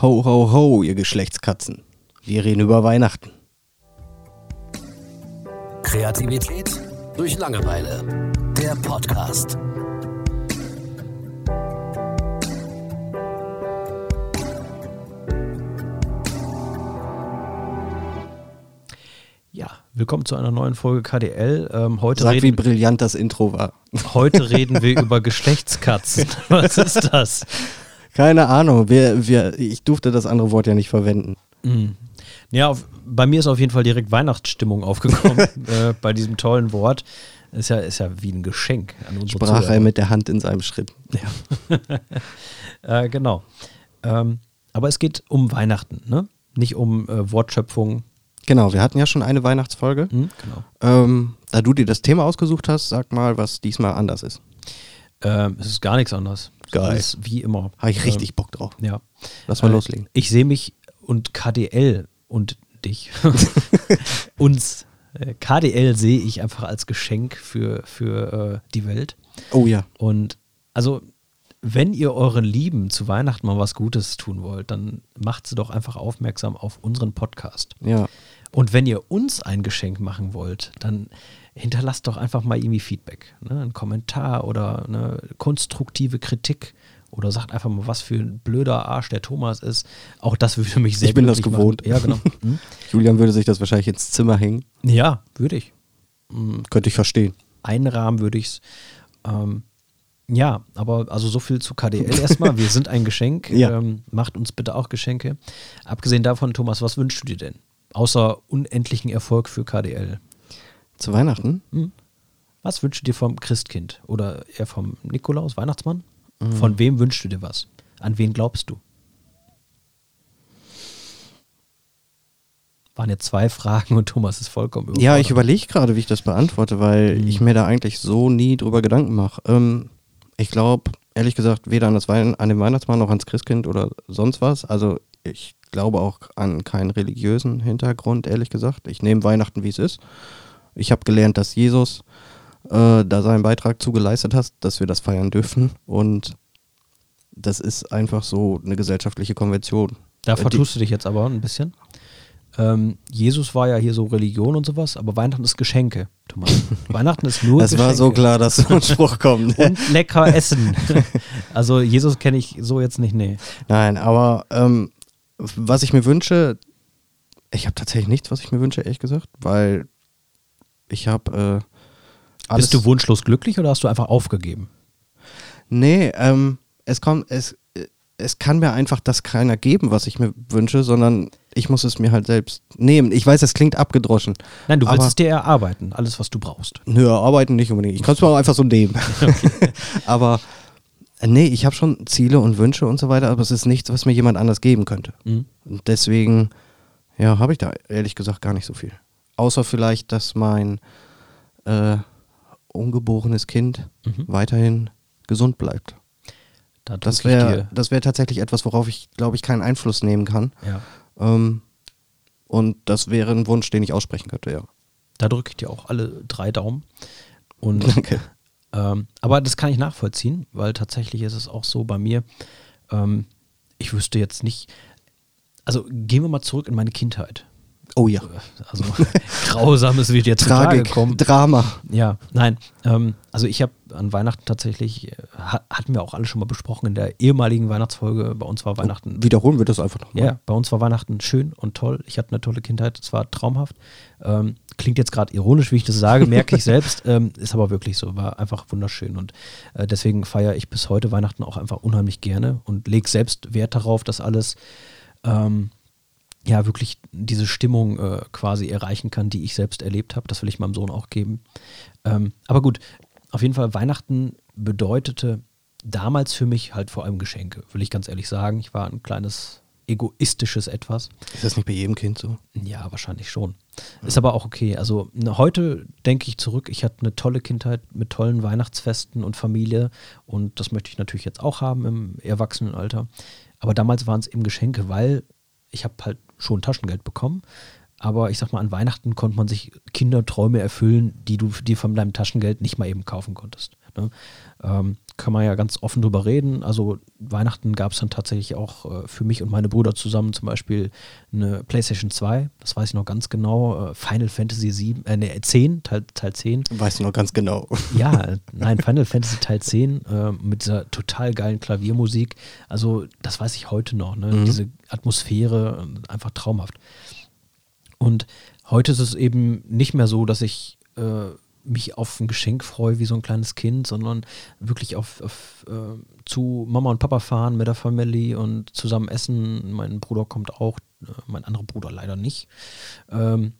Ho, ho, ho, ihr Geschlechtskatzen. Wir reden über Weihnachten. Kreativität durch Langeweile. Der Podcast. Ja, willkommen zu einer neuen Folge KDL. Ähm, heute, Sag, wie reden, brillant das Intro war. heute reden wir über Geschlechtskatzen. Was ist das? Keine Ahnung, wir, wir, ich durfte das andere Wort ja nicht verwenden. Mhm. Ja, auf, bei mir ist auf jeden Fall direkt Weihnachtsstimmung aufgekommen äh, bei diesem tollen Wort. Ist ja, ist ja wie ein Geschenk an unsere Sprach er Zuhörer. mit der Hand in seinem Schritt. Äh, genau. Ähm, aber es geht um Weihnachten, ne? Nicht um äh, Wortschöpfung. Genau, wir hatten ja schon eine Weihnachtsfolge. Hm? Genau. Ähm, da du dir das Thema ausgesucht hast, sag mal, was diesmal anders ist. Ähm, es ist gar nichts anderes. Geil. Es ist wie immer. Habe ich richtig Ähm, Bock drauf. ja. Lass mal Äh, loslegen. Ich sehe mich und KDL und dich, uns, äh, KDL sehe ich einfach als Geschenk für, für äh, die Welt. Oh ja. Und also, wenn ihr euren Lieben zu Weihnachten mal was Gutes tun wollt, dann macht sie doch einfach aufmerksam auf unseren Podcast. Ja. Und wenn ihr uns ein Geschenk machen wollt, dann hinterlasst doch einfach mal irgendwie Feedback. Ne? Ein Kommentar oder eine konstruktive Kritik. Oder sagt einfach mal, was für ein blöder Arsch der Thomas ist. Auch das würde mich sehr Ich bin das gewohnt. Machen. Ja, genau. Hm? Julian würde sich das wahrscheinlich ins Zimmer hängen. Ja, würde ich. Könnte ich verstehen. Einrahmen würde ich es. Ähm, ja, aber also so viel zu KDL erstmal. Wir sind ein Geschenk. Ja. Ähm, macht uns bitte auch Geschenke. Abgesehen davon, Thomas, was wünschst du dir denn? Außer unendlichen Erfolg für KDL. Zu Weihnachten? Was wünschst du dir vom Christkind? Oder eher vom Nikolaus, Weihnachtsmann? Von wem wünschst du dir was? An wen glaubst du? Waren jetzt zwei Fragen und Thomas ist vollkommen Ja, ich überfordert. überlege gerade, wie ich das beantworte, weil Mhm. ich mir da eigentlich so nie drüber Gedanken mache. Ähm, ich glaube, ehrlich gesagt, weder an, das Wein an den Weihnachtsmann noch ans Christkind oder sonst was. Also ich glaube auch an keinen religiösen Hintergrund, ehrlich gesagt. Ich nehme Weihnachten, wie es ist. Ich habe gelernt, dass Jesus äh, da seinen Beitrag zu geleistet hat, dass wir das feiern dürfen. Und das ist einfach so eine gesellschaftliche Konvention. Da Äh, vertust du dich jetzt aber ein bisschen. Ähm, Jesus war ja hier so Religion und sowas, aber Weihnachten ist Geschenke, Thomas. Weihnachten ist nur Das Geschenke. war so klar, dass so ein Spruch kommt. Und lecker essen. also Jesus kenne ich so jetzt nicht, nee. Nein, aber ähm, was ich mir wünsche, ich habe tatsächlich nichts, was ich mir wünsche, ehrlich gesagt, weil ich habe äh. Bist du wunschlos glücklich oder hast du einfach aufgegeben? Nee, ähm, es kommt, es, äh, es kann mir einfach das keiner geben, was ich mir wünsche, sondern ich muss es mir halt selbst nehmen. Ich weiß, es klingt abgedroschen. Nein, du willst es dir erarbeiten, alles, was du brauchst. Nö, arbeiten nicht unbedingt. Ich kann es mir auch einfach so nehmen. aber äh, nee, ich habe schon Ziele und Wünsche und so weiter, aber es ist nichts, was mir jemand anders geben könnte. Mhm. Und deswegen, ja, habe ich da ehrlich gesagt gar nicht so viel. Außer vielleicht, dass mein äh, ungeborenes Kind Mhm. weiterhin gesund bleibt. Da Das wäre wär tatsächlich etwas, worauf ich, glaube ich, keinen Einfluss nehmen kann. Ja. Ähm, und das wäre ein Wunsch, den ich aussprechen könnte, ja. Da drücke ich dir auch alle drei Daumen. Und, Danke. ähm, aber das kann ich nachvollziehen, weil tatsächlich ist es auch so bei mir, ähm, ich wüsste jetzt nicht, also gehen wir mal zurück in meine Kindheit. Oh ja. Also grausames wird jetzt Tragik. Drama. Ja, nein. Ähm, also ich habe an Weihnachten tatsächlich, äh, ha- hatten wir auch alle schon mal besprochen in der ehemaligen Weihnachtsfolge, bei uns war Weihnachten Wiederholen wir das einfach nochmal. ja, bei uns war Weihnachten schön und toll. Ich hatte eine tolle Kindheit, es war traumhaft. Ähm, klingt jetzt gerade ironisch, wie ich das sage, merke ich selbst, ähm, ist aber wirklich so, war einfach wunderschön. Und äh, deswegen feiere ich bis heute Weihnachten auch einfach unheimlich gerne und lege selbst Wert darauf, dass alles ähm, ja wirklich diese Stimmung äh, quasi erreichen kann, die ich selbst erlebt habe. Das will ich meinem Sohn auch geben. Ähm, aber gut, auf jeden Fall Weihnachten bedeutete damals für mich halt vor allem Geschenke, will ich ganz ehrlich sagen. Ich war ein kleines egoistisches Etwas. Ist das nicht bei jedem Kind so? Ja, wahrscheinlich schon. Ist aber auch okay. Also ne, heute denke ich zurück, ich hatte eine tolle Kindheit mit tollen Weihnachtsfesten und Familie und das möchte ich natürlich jetzt auch haben im Erwachsenenalter. Aber damals waren es eben Geschenke, weil ich habe halt schon Taschengeld bekommen. Aber ich sag mal, an Weihnachten konnte man sich Kinderträume erfüllen, die du dir von deinem Taschengeld nicht mal eben kaufen konntest. Ne? Ähm, kann man ja ganz offen drüber reden. Also Weihnachten gab es dann tatsächlich auch äh, für mich und meine Brüder zusammen zum Beispiel eine PlayStation 2, das weiß ich noch ganz genau, äh, Final Fantasy 7, äh, nee, 10, Teil, Teil 10. Weißt du noch ganz genau. Ja, nein, Final Fantasy Teil 10 äh, mit dieser total geilen Klaviermusik. Also das weiß ich heute noch, ne? Mhm. diese Atmosphäre, äh, einfach traumhaft. Und heute ist es eben nicht mehr so, dass ich äh, mich auf ein Geschenk freue wie so ein kleines Kind, sondern wirklich auf, auf äh, zu Mama und Papa fahren mit der Familie und zusammen essen. Mein Bruder kommt auch, äh, mein anderer Bruder leider nicht. Ähm,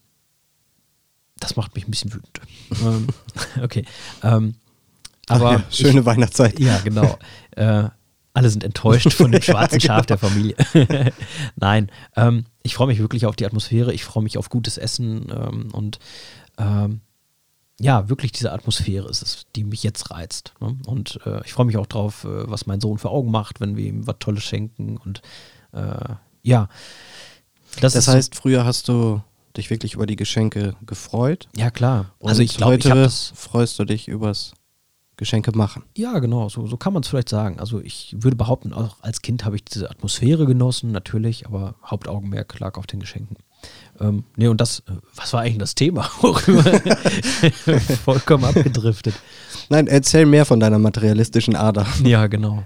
das macht mich ein bisschen wütend. ähm, okay. Ähm, aber ja, schöne Weihnachtszeit. ich, ja, genau. Äh, alle sind enttäuscht von dem schwarzen Schaf der Familie. Nein, ähm, ich freue mich wirklich auf die Atmosphäre. Ich freue mich auf gutes Essen ähm, und ähm, ja, wirklich diese Atmosphäre ist es, die mich jetzt reizt. Ne? Und äh, ich freue mich auch drauf, äh, was mein Sohn für Augen macht, wenn wir ihm was Tolles schenken. Und äh, ja, Das, ist heißt, früher hast du dich wirklich über die Geschenke gefreut. ja klar. Und also ich glaube, ich heute das. freust du dich übers Geschenke machen. Ja, genau, so, so kann man es vielleicht sagen. Also ich würde behaupten, auch als Kind habe ich diese Atmosphäre genossen, natürlich, aber Hauptaugenmerk lag auf den Geschenken. Ähm, nee, und das, äh, was war eigentlich das Thema? Vollkommen abgedriftet. Nein, erzähl mehr von deiner materialistischen Ader. Ja, genau.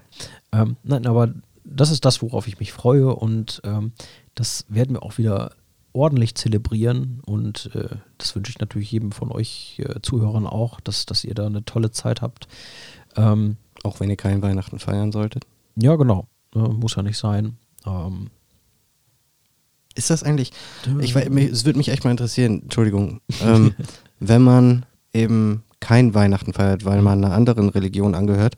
Ähm, nein, aber das ist das, worauf ich mich freue und ähm, das werden wir auch wieder ordentlich zelebrieren und äh, das wünsche ich natürlich jedem von euch äh, Zuhörern auch, dass, dass ihr da eine tolle Zeit habt. Ähm, Auch wenn ihr kein Weihnachten feiern solltet. ja, genau. Äh, muss ja nicht sein. Ähm, Ist das eigentlich, ich, es würde mich echt mal interessieren, Entschuldigung, ähm, wenn man eben kein Weihnachten feiert, weil man einer anderen Religion angehört,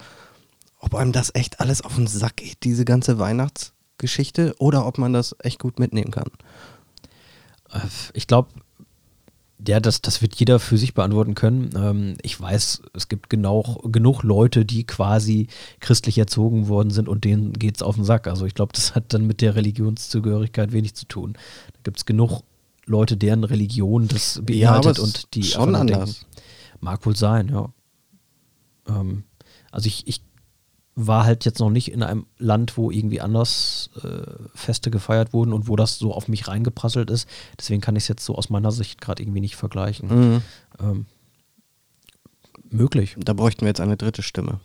ob einem das echt alles auf den Sack geht, diese ganze Weihnachtsgeschichte, oder ob man das echt gut mitnehmen kann. Äh, Ich glaube, ja, das, das wird jeder für sich beantworten können. Ähm, ich weiß, es gibt genau, genug Leute, die quasi christlich erzogen worden sind und denen geht es auf den Sack. Also ich glaube, das hat dann mit der Religionszugehörigkeit wenig zu tun. Da gibt es genug Leute, deren Religion das beinhaltet es und die schon anders. Mag wohl sein, ja. Ähm, also ich, ich war halt jetzt noch nicht in einem Land, wo irgendwie anders äh, Feste gefeiert wurden und wo das so auf mich reingeprasselt ist. Deswegen kann ich es jetzt so aus meiner Sicht gerade irgendwie nicht vergleichen. Mhm. Ähm, möglich. Da bräuchten wir jetzt eine dritte Stimme.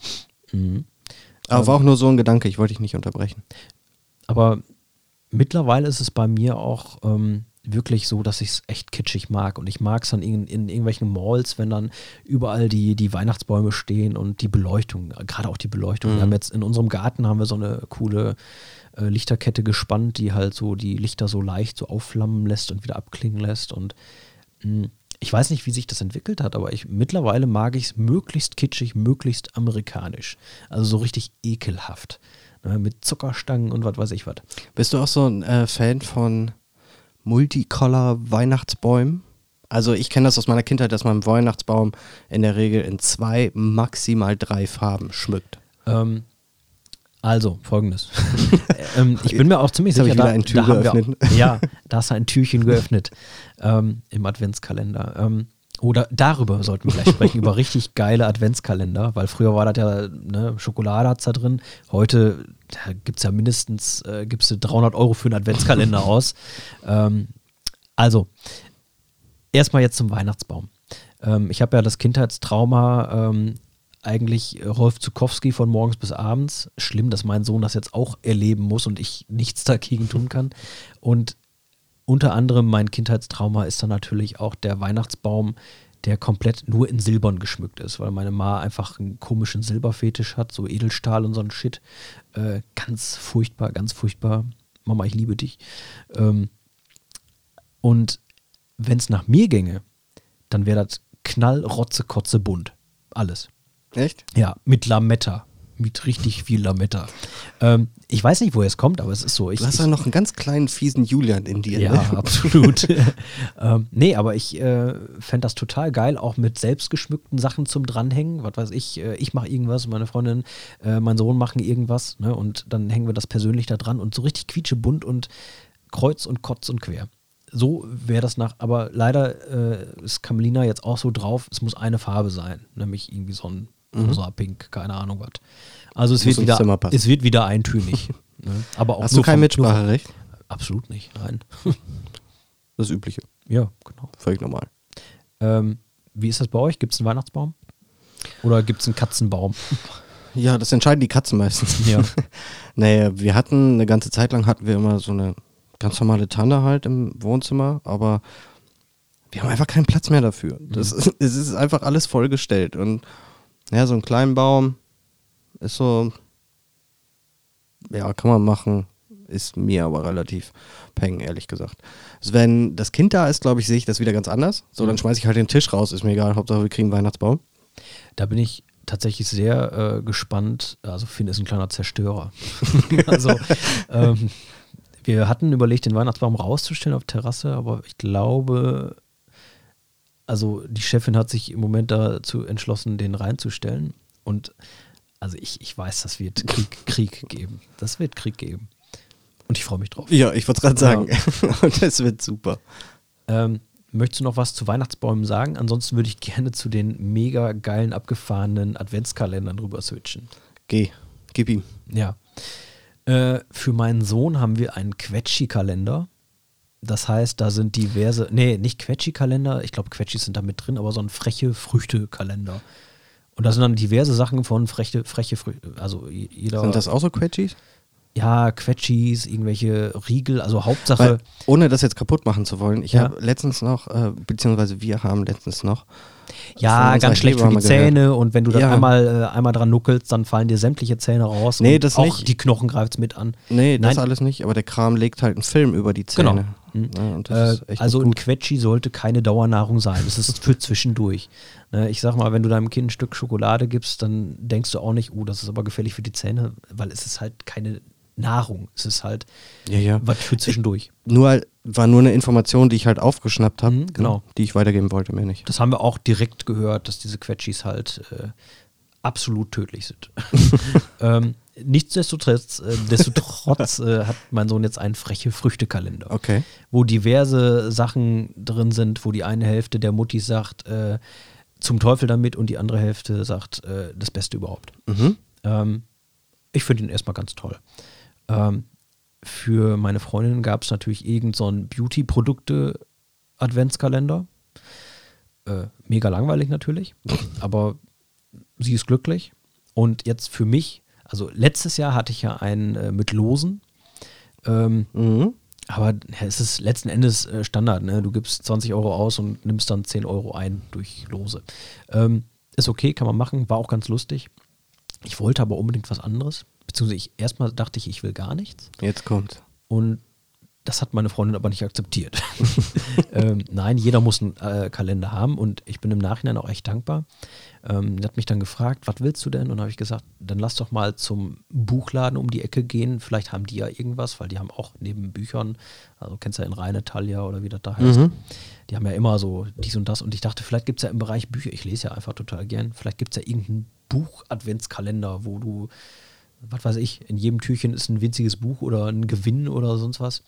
Mhm. Aber war auch nur so ein Gedanke, ich wollte dich nicht unterbrechen. Aber mittlerweile ist es bei mir auch ähm, wirklich so, dass ich es echt kitschig mag. Und ich mag es dann in, in irgendwelchen Malls, wenn dann überall die, die Weihnachtsbäume stehen und die Beleuchtung, gerade auch die Beleuchtung. Wir Mhm. haben jetzt in unserem Garten haben wir so eine coole äh, Lichterkette gespannt, die halt so die Lichter so leicht so aufflammen lässt und wieder abklingen lässt. Und mh, ich weiß nicht, wie sich das entwickelt hat, aber ich mittlerweile mag ich es möglichst kitschig, möglichst amerikanisch. Also so richtig ekelhaft. Ne, mit Zuckerstangen und was weiß ich was. Bist du auch so ein äh, Fan von Multicolor-Weihnachtsbäumen? Also ich kenne das aus meiner Kindheit, dass man einen Weihnachtsbaum in der Regel in zwei, maximal drei Farben schmückt. Ähm, also, folgendes. ähm, ich bin mir auch ziemlich Jetzt sicher, da, ein da haben wir Ja, da hast du ein Türchen geöffnet ähm, im Adventskalender. Ähm, oder darüber sollten wir gleich sprechen, über richtig geile Adventskalender, weil früher war das ja, ne, Schokolade hat's da drin. Heute gibt es ja mindestens, äh, gibst du 300 Euro für einen Adventskalender aus. Ähm, also, erstmal jetzt zum Weihnachtsbaum. Ähm, ich habe ja das Kindheitstrauma, ähm, eigentlich Rolf Zukowski von morgens bis abends. Schlimm, dass mein Sohn das jetzt auch erleben muss und ich nichts dagegen tun kann. Und unter anderem mein Kindheitstrauma ist dann natürlich auch der Weihnachtsbaum, der komplett nur in Silbern geschmückt ist, weil meine Ma einfach einen komischen Silberfetisch hat, so Edelstahl und so ein Shit. Äh, ganz furchtbar, ganz furchtbar. Mama, ich liebe dich. Ähm, und wenn es nach mir ginge, dann wäre das knallrotze, kotze bunt. Alles. Echt? Ja, mit Lametta. Mit richtig viel Lametta. Ähm, ich weiß nicht, woher es kommt, aber es ist so. Ich, Du hast ja noch einen ganz kleinen, fiesen Julian in dir. ja, ne? absolut. ähm, nee, aber ich äh, fände das total geil, auch mit selbstgeschmückten Sachen zum Dranhängen. Was weiß ich, äh, ich mache irgendwas, meine Freundin, äh, mein Sohn machen irgendwas, ne? Und dann hängen wir das persönlich da dran und so richtig quietschebunt und kreuz und kotz und quer. So wäre das nach, aber leider äh, ist Camelina jetzt auch so drauf, es muss eine Farbe sein, nämlich irgendwie so ein rosa, pink, keine Ahnung was. Also es Mhm. Muss wird, wieder, es wird wieder eintönig. ne? Aber auch Hast du kein Mitspracherecht? Absolut nicht, nein. Das Übliche. ja, genau. Völlig normal. Ähm, wie ist das bei euch? Gibt es einen Weihnachtsbaum? Oder gibt es einen Katzenbaum? Ja, das entscheiden die Katzen meistens. Ja. Nee, wir hatten eine ganze Zeit lang hatten wir immer so eine ganz normale Tanne halt im Wohnzimmer, aber wir haben einfach keinen Platz mehr dafür. Das ist, es ist einfach alles vollgestellt und ja, so einen kleinen Baum ist so, ja, kann man machen, ist mir aber relativ peng, ehrlich gesagt. Also wenn das Kind da ist, glaube ich, sehe ich das wieder ganz anders. So, dann schmeiße ich halt den Tisch raus, ist mir egal, Hauptsache wir kriegen einen Weihnachtsbaum. Da bin ich tatsächlich sehr äh, gespannt. Also Finn ist ein kleiner Zerstörer. also ähm, wir hatten überlegt, den Weihnachtsbaum rauszustellen auf Terrasse, aber ich glaube, also die Chefin hat sich im Moment dazu entschlossen, den reinzustellen. Und also ich, ich weiß, das wird Krieg, Krieg geben. Das wird Krieg geben. Und ich freue mich drauf. Ja, ich wollte es gerade sagen. und das wird super. Ähm, möchtest du noch was zu Weihnachtsbäumen sagen? Ansonsten würde ich gerne zu den mega geilen, abgefahrenen Adventskalendern rüber switchen. Geh, gib ihm. Ja. Äh, für meinen Sohn haben wir einen Quetschi-Kalender. Das heißt, da sind diverse, nee, nicht Quetschi-Kalender, ich glaube, Quetschis sind da mit drin, aber so ein freche Früchte-Kalender. Und da sind dann diverse Sachen von freche, freche Früchte. Also jeder. Sind das auch so Quetschis? Ja, Quetschis, irgendwelche Riegel, also Hauptsache. Weil, ohne das jetzt kaputt machen zu wollen, ich Ja. habe letztens noch, äh, beziehungsweise wir haben letztens noch. Ja, ganz schlecht für die Hebamme gehört. Zähne und wenn du dann Ja. einmal, äh, einmal dran nuckelst, dann fallen dir sämtliche Zähne raus. Nee, und das auch nicht. die Knochen greift mit an. Nee, das Nein. alles nicht, aber der Kram legt halt einen Film über die Genau. Mhm. Ja, Äh, also ein. Quetschi sollte keine Dauernahrung sein. Es ist für zwischendurch. Ne, ich sag mal, wenn du deinem Kind ein Stück Schokolade gibst, dann denkst du auch nicht, oh, das ist aber gefährlich für die Zähne, weil es ist halt keine Nahrung. Es ist halt Ja, ja. was für zwischendurch. Nur war nur eine Information, die ich halt aufgeschnappt habe, Mhm, genau. die ich weitergeben wollte, mehr nicht. Das haben wir auch direkt gehört, dass diese Quetschis halt äh, absolut tödlich sind. ähm, nichtsdestotrotz äh, äh, hat mein Sohn jetzt einen freche Früchtekalender. Okay. wo diverse Sachen drin sind, wo die eine Hälfte der Mutti sagt, äh, zum Teufel damit und die andere Hälfte sagt, äh, das Beste überhaupt. Mhm. Ähm, ich finde ihn erstmal ganz toll. Ähm, für meine Freundin gab es natürlich irgend so einen Beauty-Produkte-Adventskalender. Äh, mega langweilig natürlich, aber sie ist glücklich. Und jetzt für mich, also letztes Jahr hatte ich ja einen äh, mit Losen. Ähm, Mhm. aber ja, es ist letzten Endes äh, Standard. Ne? Du gibst 20 Euro aus und nimmst dann 10 Euro ein durch Lose. Ähm, ist okay, kann man machen, war auch ganz lustig. Ich wollte aber unbedingt was anderes. Beziehungsweise ich erstmal dachte ich, ich will gar nichts. Jetzt kommt. Und das hat meine Freundin aber nicht akzeptiert. ähm, nein, jeder muss einen äh, Kalender haben und ich bin im Nachhinein auch echt dankbar. Ähm, die hat mich dann gefragt, was willst du denn? Und habe ich gesagt, dann lass doch mal zum Buchladen um die Ecke gehen. Vielleicht haben die ja irgendwas, weil die haben auch neben Büchern, also kennst du ja in Rheine Talia oder wie das da heißt, Mhm. die haben ja immer so dies und das. Und ich dachte, vielleicht gibt es ja im Bereich Bücher, ich lese ja einfach total gern, vielleicht gibt es ja irgendeinen Buch-Adventskalender, wo du was weiß ich, in jedem Türchen ist ein winziges Buch oder ein Gewinn oder sonst was.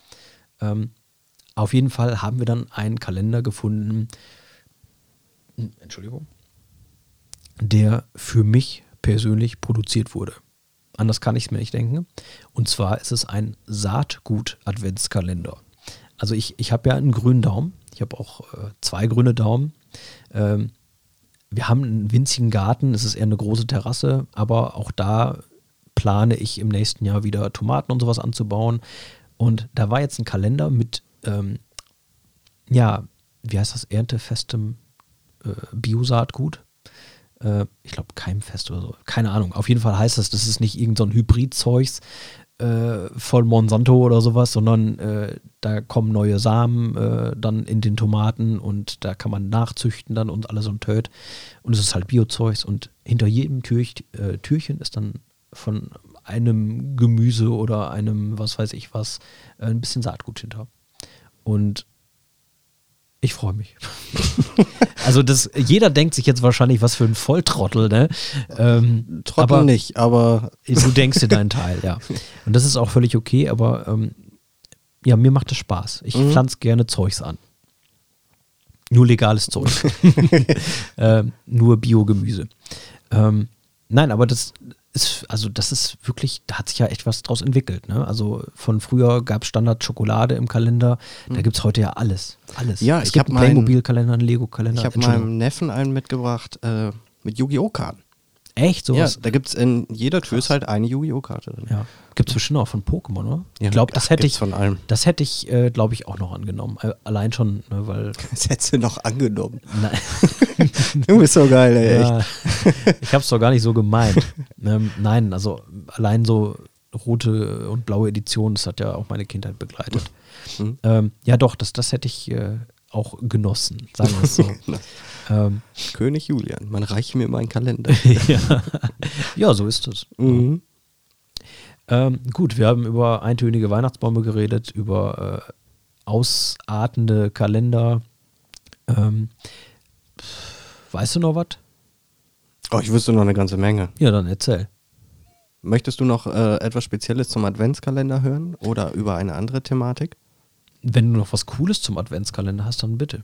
Ähm, auf jeden Fall haben wir dann einen Kalender gefunden, Entschuldigung, der für mich persönlich produziert wurde. Anders kann ich es mir nicht denken. Und zwar ist es ein Saatgut-Adventskalender. Also ich, ich habe ja einen grünen Daumen. Ich habe auch äh, zwei grüne Daumen. Ähm, wir haben einen winzigen Garten, es ist eher eine große Terrasse, aber auch da plane ich im nächsten Jahr wieder Tomaten und sowas anzubauen. Und da war jetzt ein Kalender mit, ähm, ja, wie heißt das, erntefestem äh, Biosaatgut. Äh, ich glaube, keimfest oder so. Keine Ahnung. Auf jeden Fall heißt das, das ist nicht irgendein so Hybrid-Zeugs äh, von Monsanto oder sowas, sondern äh, da kommen neue Samen äh, dann in den Tomaten und da kann man nachzüchten dann und alles ein Töt. Und es ist halt Biozeugs und hinter jedem Türch, äh, Türchen ist dann von einem Gemüse oder einem, was weiß ich was, äh, ein bisschen Saatgut hinter. Und ich freue mich. also das, jeder denkt sich jetzt wahrscheinlich, was für ein Volltrottel, ne? Ähm, Trottel aber nicht, aber Du denkst dir deinen Teil, ja. Und das ist auch völlig okay, aber ähm, ja, mir macht es Spaß. Ich Mhm. pflanze gerne Zeugs an. Nur legales Zeug. ähm, nur Biogemüse. Ähm, nein, aber das ist, also das ist wirklich, da hat sich ja echt was draus entwickelt. Ne? Also von früher gab es Standard Schokolade im Kalender, da gibt es heute ja alles. Alles. Hm. Ja, es ich gibt einen Playmobil-Kalender, einen Lego-Kalender. Ich habe meinem Neffen einen mitgebracht äh, mit Yu-Gi-Oh! Karten. Echt Ja, sowas? da gibt es in jeder Tür ist halt eine Yu-Gi-Oh! Karte drin. Ja. Gibt es bestimmt auch von Pokémon, oder? Ja, ich glaube, das hätte ich, von allem. das hätte ich, äh, glaube ich, auch noch angenommen. Äh, allein schon, ne, weil. Das hättest du noch angenommen. Nein, Du bist so geil, ey. ja, ich habe es doch gar nicht so gemeint. ähm, nein, also allein so rote und blaue Editionen, das hat ja auch meine Kindheit begleitet. Mhm. Ähm, ja, doch, das, das hätte ich äh, auch genossen, sagen wir es so. ähm, König Julian, man reiche mir meinen Kalender. ja. ja, so ist es. mhm. Ähm, gut, wir haben über eintönige Weihnachtsbäume geredet, über äh, ausartende Kalender. Ähm, weißt du noch was? Oh, ich wüsste noch eine ganze Menge. Ja, dann erzähl. Möchtest du noch äh, etwas Spezielles zum Adventskalender hören oder über eine andere Thematik? Wenn du noch was Cooles zum Adventskalender hast, dann bitte.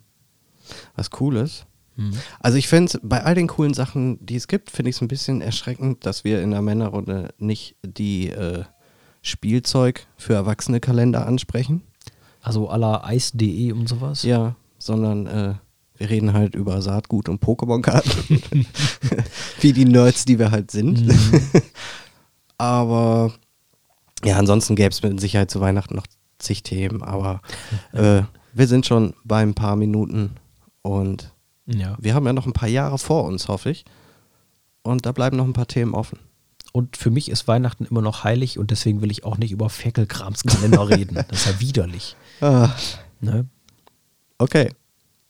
Was Cooles? Mhm. Also ich finde bei all den coolen Sachen, die es gibt, finde ich es ein bisschen erschreckend, dass wir in der Männerrunde nicht die äh, Spielzeug für erwachsene Kalender ansprechen. Also aller Eis.de und sowas. Ja, sondern äh, wir reden halt über Saatgut und Pokémon-Karten. Wie die Nerds, die wir halt sind. aber ja, ansonsten gäbe es mit Sicherheit zu Weihnachten noch zig Themen, aber äh, wir sind schon bei ein paar Minuten und Ja. wir haben ja noch ein paar Jahre vor uns, hoffe ich. Und da bleiben noch ein paar Themen offen. Und für mich ist Weihnachten immer noch heilig und deswegen will ich auch nicht über Ferkelkramskalender reden. Das ist ja widerlich. Ah, Ne? okay.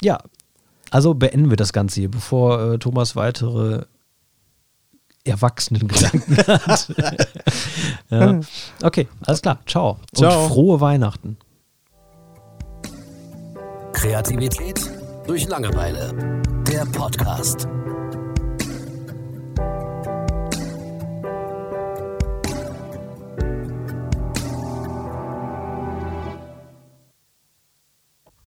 Ja, also beenden wir das Ganze hier, bevor äh, Thomas weitere Erwachsenengedanken hat. ja. Okay, alles klar. Ciao. Ciao. Und frohe Weihnachten. Kreativität durch Langeweile. Der Podcast.